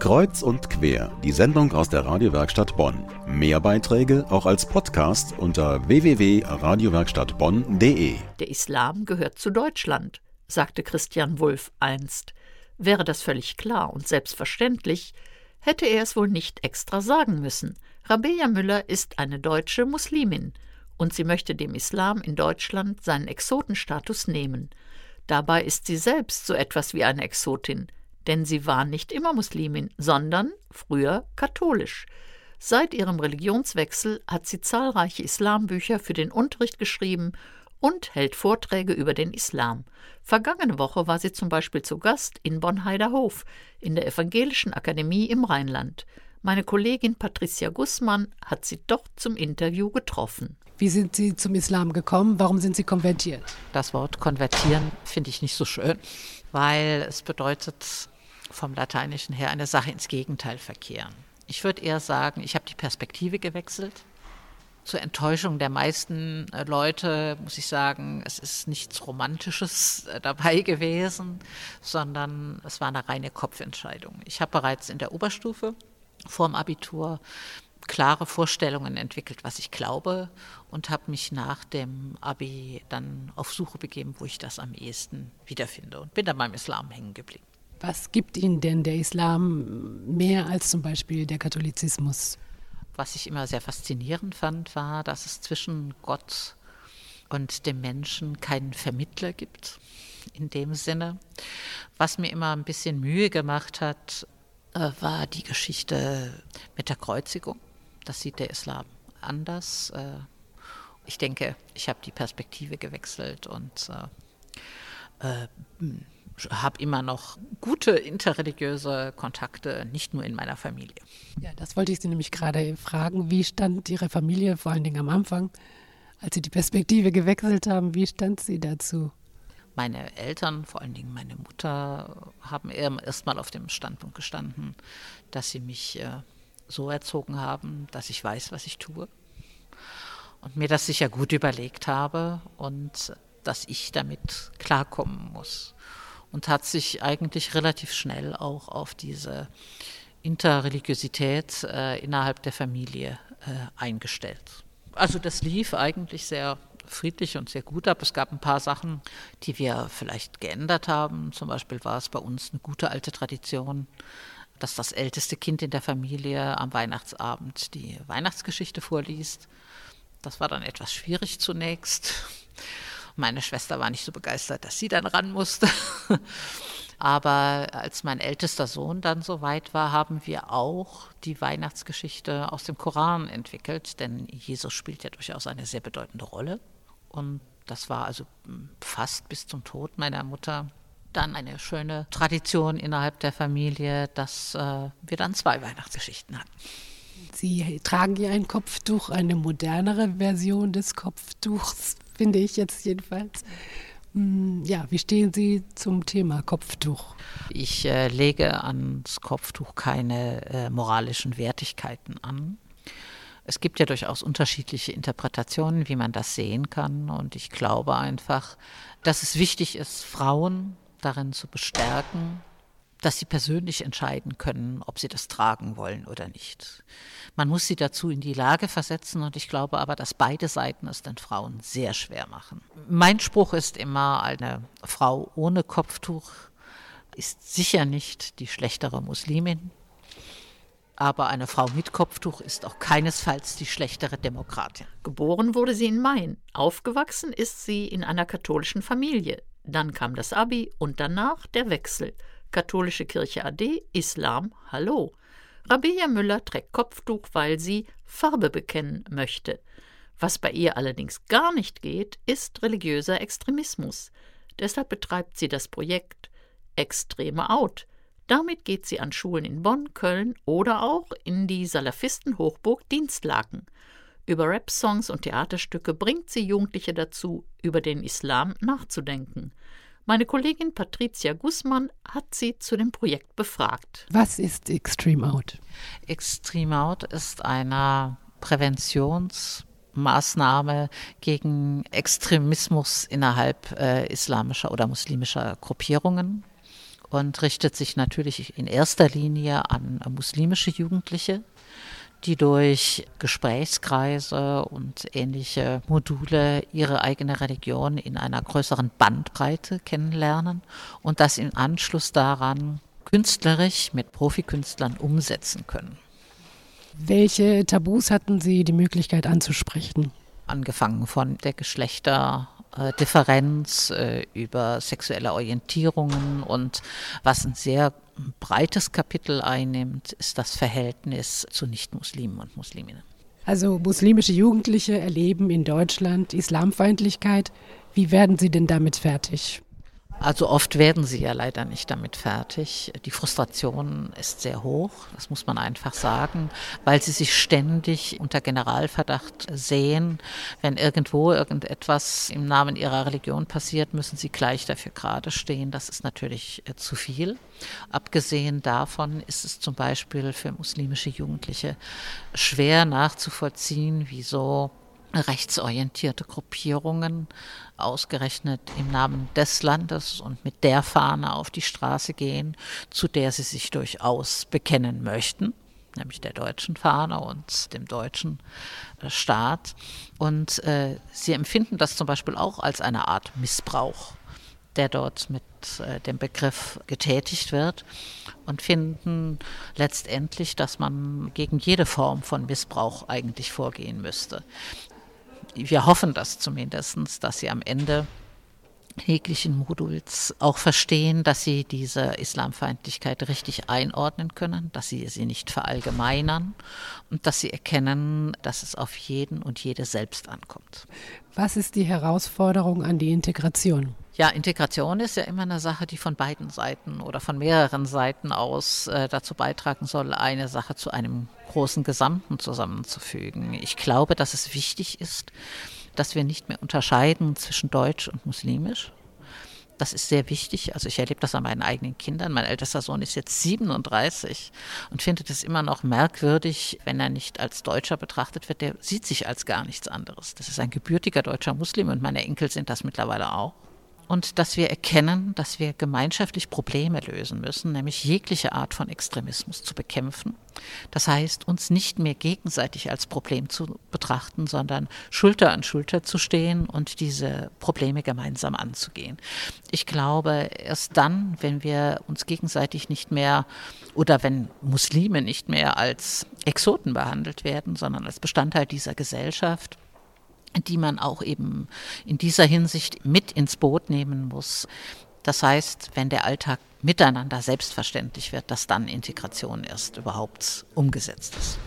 Kreuz und quer, die Sendung aus der Radiowerkstatt Bonn. Mehr Beiträge auch als Podcast unter www.radiowerkstattbonn.de. Der Islam gehört zu Deutschland, sagte Christian Wulff einst. Wäre das völlig klar und selbstverständlich, hätte er es wohl nicht extra sagen müssen. Rabea Müller ist eine deutsche Muslimin und sie möchte dem Islam in Deutschland seinen Exotenstatus nehmen. Dabei ist sie selbst so etwas wie eine Exotin denn sie war nicht immer Muslimin, sondern früher katholisch. Seit ihrem Religionswechsel hat sie zahlreiche Islambücher für den Unterricht geschrieben und hält Vorträge über den Islam. Vergangene Woche war sie zum Beispiel zu Gast in Bonn-Heiderhof in der Evangelischen Akademie im Rheinland. Meine Kollegin Patricia Gussmann hat sie dort zum Interview getroffen. Wie sind Sie zum Islam gekommen? Warum sind Sie konvertiert? Das Wort konvertieren finde ich nicht so schön, weil es bedeutet vom Lateinischen her eine Sache ins Gegenteil verkehren. Ich würde eher sagen, ich habe die Perspektive gewechselt. Zur Enttäuschung der meisten äh, Leute muss ich sagen, es ist nichts Romantisches äh, dabei gewesen, sondern es war eine reine Kopfentscheidung. Ich habe bereits in der Oberstufe vorm Abitur klare Vorstellungen entwickelt, was ich glaube und habe mich nach dem Abi dann auf Suche begeben, wo ich das am ehesten wiederfinde und bin dann beim Islam hängen geblieben. Was gibt Ihnen denn der Islam mehr als zum Beispiel der Katholizismus? Was ich immer sehr faszinierend fand, war, dass es zwischen Gott und dem Menschen keinen Vermittler gibt, in dem Sinne. Was mir immer ein bisschen Mühe gemacht hat, äh, war die Geschichte mit der Kreuzigung. Das sieht der Islam anders. Äh, ich denke, ich habe die Perspektive gewechselt und äh, habe immer noch gute interreligiöse Kontakte, nicht nur in meiner Familie. Ja, das wollte ich Sie nämlich gerade fragen. Wie stand Ihre Familie, vor allen Dingen am Anfang, als Sie die Perspektive gewechselt haben, wie stand sie dazu? Meine Eltern, vor allen Dingen meine Mutter, haben erstmal auf dem Standpunkt gestanden, dass sie mich äh, so erzogen haben, dass ich weiß, was ich tue. Und mir das sicher gut überlegt habe und dass ich damit klarkommen muss und hat sich eigentlich relativ schnell auch auf diese Interreligiosität äh, innerhalb der Familie äh, eingestellt. Also das lief eigentlich sehr friedlich und sehr gut ab. Es gab ein paar Sachen, die wir vielleicht geändert haben. Zum Beispiel war es bei uns eine gute alte Tradition, dass das älteste Kind in der Familie am Weihnachtsabend die Weihnachtsgeschichte vorliest. Das war dann etwas schwierig zunächst. Meine Schwester war nicht so begeistert, dass sie dann ran musste. Aber als mein ältester Sohn dann so weit war, haben wir auch die Weihnachtsgeschichte aus dem Koran entwickelt, denn Jesus spielt ja durchaus eine sehr bedeutende Rolle. Und das war also hm, fast bis zum Tod meiner Mutter dann eine schöne Tradition innerhalb der Familie, dass äh, wir dann zwei Weihnachtsgeschichten hatten. Sie tragen hier ein Kopftuch, eine modernere Version des Kopftuchs finde ich jetzt jedenfalls. Hm, ja, wie stehen Sie zum Thema Kopftuch? Ich äh, lege ans Kopftuch keine äh, moralischen Wertigkeiten an. Es gibt ja durchaus unterschiedliche Interpretationen, wie man das sehen kann. Und ich glaube einfach, dass es wichtig ist, Frauen darin zu bestärken, dass sie persönlich entscheiden können, ob sie das tragen wollen oder nicht. Man muss sie dazu in die Lage versetzen und ich glaube aber, dass beide Seiten es den Frauen sehr schwer machen. Mein Spruch ist immer, eine Frau ohne Kopftuch ist sicher nicht die schlechtere Muslimin, aber eine Frau mit Kopftuch ist auch keinesfalls die schlechtere Demokratin. Geboren wurde sie in Main, aufgewachsen ist sie in einer katholischen Familie. Dann kam das Abi und danach der Wechsel. Katholische Kirche AD, Islam, Hallo. Rabea Müller trägt Kopftuch, weil sie Farbe bekennen möchte. Was bei ihr allerdings gar nicht geht, ist religiöser Extremismus. Deshalb betreibt sie das Projekt Extreme Out. Damit geht sie an Schulen in Bonn, Köln oder auch in die Salafisten-Hochburg Dienstlaken. Über Rap-Songs und Theaterstücke bringt sie Jugendliche dazu, über den Islam nachzudenken. Meine Kollegin Patricia Gußmann hat sie zu dem Projekt befragt. Was ist Extreme Out? Extreme Out ist eine Präventionsmaßnahme gegen Extremismus innerhalb äh, islamischer oder muslimischer Gruppierungen und richtet sich natürlich in erster Linie an muslimische Jugendliche, die durch Gesprächskreise und ähnliche Module ihre eigene Religion in einer größeren Bandbreite kennenlernen und das im Anschluss daran künstlerisch mit Profikünstlern umsetzen können. Welche Tabus hatten Sie die Möglichkeit anzusprechen? Angefangen von der Geschlechterdifferenz äh, über sexuelle Orientierungen und was ein sehr breites Kapitel einnimmt, ist das Verhältnis zu Nichtmuslimen und Musliminnen. Also muslimische Jugendliche erleben in Deutschland Islamfeindlichkeit. Wie werden sie denn damit fertig? Also oft werden sie ja leider nicht damit fertig. Die Frustration ist sehr hoch, das muss man einfach sagen, weil sie sich ständig unter Generalverdacht sehen. Wenn irgendwo irgendetwas im Namen ihrer Religion passiert, müssen sie gleich dafür gerade stehen. Das ist natürlich äh, zu viel. Abgesehen davon ist es zum Beispiel für muslimische Jugendliche schwer nachzuvollziehen, wieso rechtsorientierte Gruppierungen ausgerechnet im Namen des Landes und mit der Fahne auf die Straße gehen, zu der sie sich durchaus bekennen möchten, nämlich der deutschen Fahne und dem deutschen äh, Staat. Und äh, sie empfinden das zum Beispiel auch als eine Art Missbrauch, der dort mit äh, dem Begriff getätigt wird und finden letztendlich, dass man gegen jede Form von Missbrauch eigentlich vorgehen müsste wir hoffen das zumindest, dass sie am Ende jeglichen Moduls auch verstehen, dass sie diese Islamfeindlichkeit richtig einordnen können, dass sie sie nicht verallgemeinern und dass sie erkennen, dass es auf jeden und jede selbst ankommt. Was ist die Herausforderung an die Integration? Ja, Integration ist ja immer eine Sache, die von beiden Seiten oder von mehreren Seiten aus äh, dazu beitragen soll, eine Sache zu einem großen Gesamten zusammenzufügen. Ich glaube, dass es wichtig ist, dass wir nicht mehr unterscheiden zwischen Deutsch und Muslimisch. Das ist sehr wichtig. Also ich erlebe das an meinen eigenen Kindern. Mein ältester Sohn ist jetzt 37 und findet es immer noch merkwürdig, wenn er nicht als Deutscher betrachtet wird. Der sieht sich als gar nichts anderes. Das ist ein gebürtiger deutscher Muslim und meine Enkel sind das mittlerweile auch und dass wir erkennen, dass wir gemeinschaftlich Probleme lösen müssen, nämlich jegliche Art von Extremismus zu bekämpfen. Das heißt, uns nicht mehr gegenseitig als Problem zu betrachten, sondern Schulter an Schulter zu stehen und diese Probleme gemeinsam anzugehen. Ich glaube, erst dann, wenn wir uns gegenseitig nicht mehr oder wenn Muslime nicht mehr als Exoten behandelt werden, sondern als Bestandteil dieser Gesellschaft, die man auch eben in dieser Hinsicht mit ins Boot nehmen muss. Das heißt, wenn der Alltag miteinander selbstverständlich wird, dass dann Integration erst überhaupt umgesetzt ist.